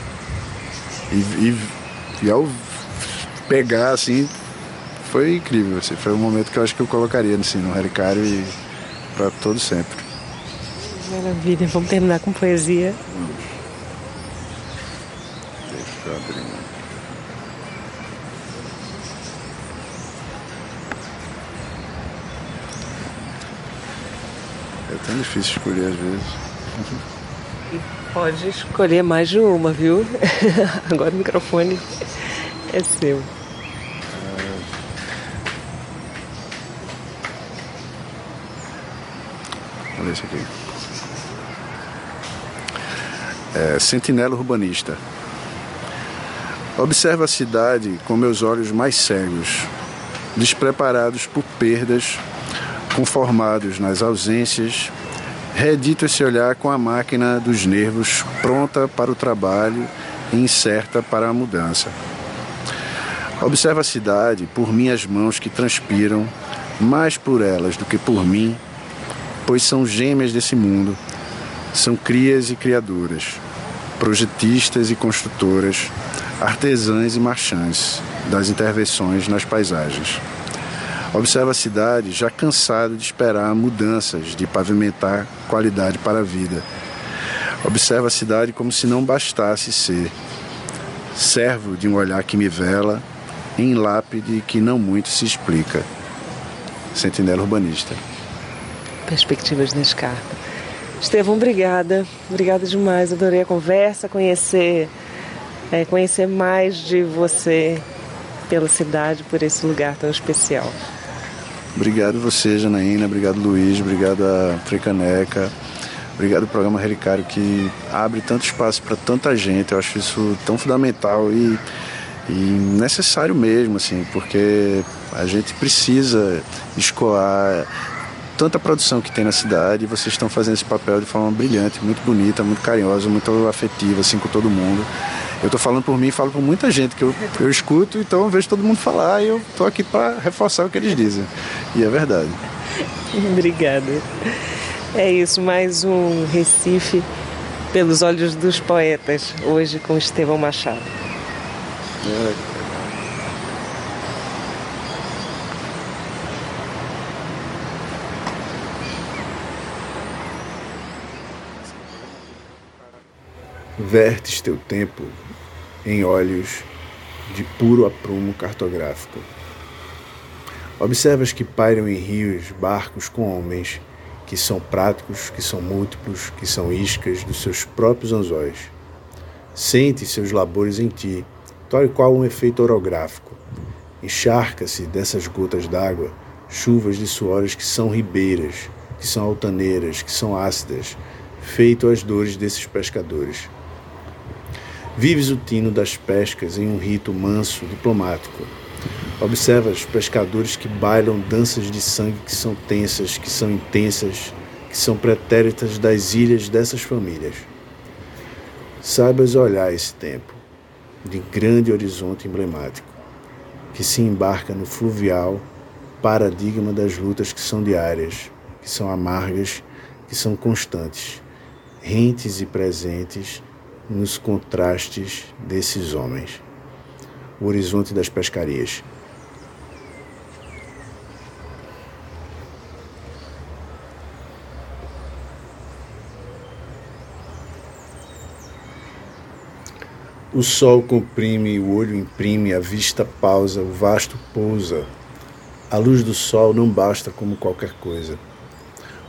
E, e e ao pegar, assim, foi incrível. Assim, foi um momento que eu acho que eu colocaria assim, no relicário e para todo sempre. Maravilha, vamos terminar com poesia. Deixa eu abrir. É tão difícil escolher às vezes. Pode escolher mais de uma, viu? Agora o microfone é seu. Olha esse aqui. É, sentinela urbanista. Observa a cidade com meus olhos mais cegos, despreparados por perdas, conformados nas ausências Redito esse olhar com a máquina dos nervos pronta para o trabalho e incerta para a mudança. Observa a cidade por minhas mãos que transpiram, mais por elas do que por mim, pois são gêmeas desse mundo, são crias e criadoras, projetistas e construtoras, artesãs e marchantes das intervenções nas paisagens. Observa a cidade já cansada de esperar mudanças, de pavimentar qualidade para a vida. Observa a cidade como se não bastasse ser servo de um olhar que me vela, em lápide que não muito se explica. Sentinela Urbanista. Perspectivas na escarpa. Estevão, obrigada. Obrigada demais. Adorei a conversa, conhecer, é, conhecer mais de você pela cidade, por esse lugar tão especial. Obrigado você, Janaína. Obrigado, Luiz. Obrigado a Frecaneca. Obrigado ao programa Relicário que abre tanto espaço para tanta gente. Eu acho isso tão fundamental e, e necessário mesmo, assim, porque a gente precisa escoar tanta produção que tem na cidade vocês estão fazendo esse papel de forma brilhante, muito bonita, muito carinhosa, muito afetiva, assim, com todo mundo. Eu estou falando por mim e falo por muita gente que eu, eu escuto, então eu vejo todo mundo falar e eu estou aqui para reforçar o que eles dizem. E é verdade. Obrigada. É isso, mais um Recife pelos olhos dos poetas, hoje com Estevão Machado. É. vertes teu tempo em olhos de puro aprumo cartográfico. Observas que pairam em rios barcos com homens que são práticos, que são múltiplos, que são iscas dos seus próprios anzóis. Sente seus labores em ti, tal e qual um efeito orográfico. Encharca-se dessas gotas d'água chuvas de suores que são ribeiras, que são altaneiras, que são ácidas, feito as dores desses pescadores. Vives o tino das pescas em um rito manso, diplomático. Observas pescadores que bailam danças de sangue que são tensas, que são intensas, que são pretéritas das ilhas dessas famílias. Saibas olhar esse tempo de grande horizonte emblemático, que se embarca no fluvial paradigma das lutas que são diárias, que são amargas, que são constantes, rentes e presentes nos contrastes desses homens. O horizonte das pescarias. O sol comprime, o olho imprime, a vista pausa, o vasto pousa. A luz do sol não basta como qualquer coisa.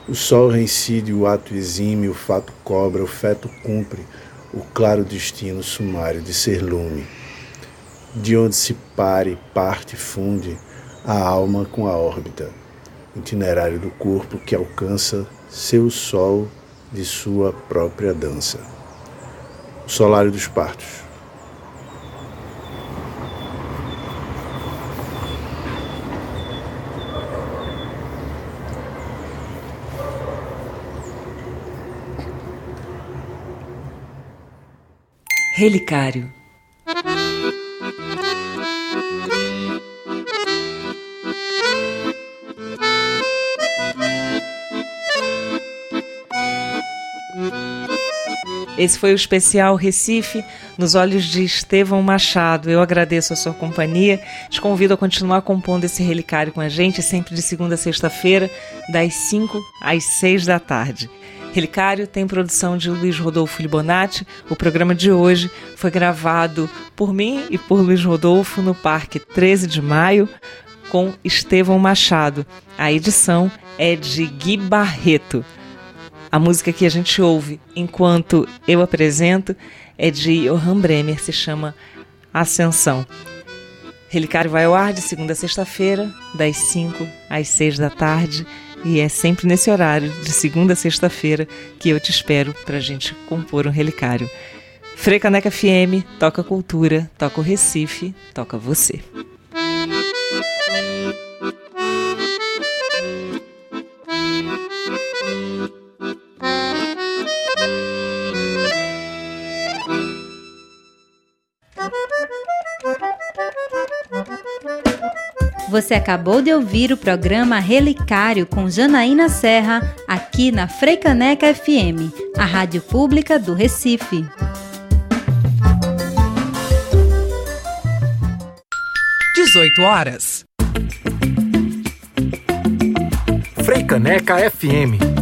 O sol reincide, o ato exime, o fato cobra, o feto cumpre, o claro destino sumário de ser lume, de onde se pare, parte, funde a alma com a órbita, itinerário do corpo que alcança seu sol de sua própria dança. O solário dos partos. Relicário. Esse foi o especial Recife nos olhos de Estevão Machado. Eu agradeço a sua companhia. Te convido a continuar compondo esse relicário com a gente, sempre de segunda a sexta-feira, das 5 às 6 da tarde. Relicário tem produção de Luiz Rodolfo Libonati. O programa de hoje foi gravado por mim e por Luiz Rodolfo no Parque 13 de Maio com Estevão Machado. A edição é de Gui Barreto. A música que a gente ouve enquanto eu apresento é de Johann Bremer, se chama Ascensão. Relicário vai ao ar de segunda a sexta-feira, das 5 às 6 da tarde. E é sempre nesse horário, de segunda a sexta-feira, que eu te espero para a gente compor um relicário. Frecaneca FM, toca cultura, toca o Recife, toca você. Você acabou de ouvir o programa Relicário com Janaína Serra, aqui na Freicaneca FM, a rádio pública do Recife. Dezoito horas. Freicaneca FM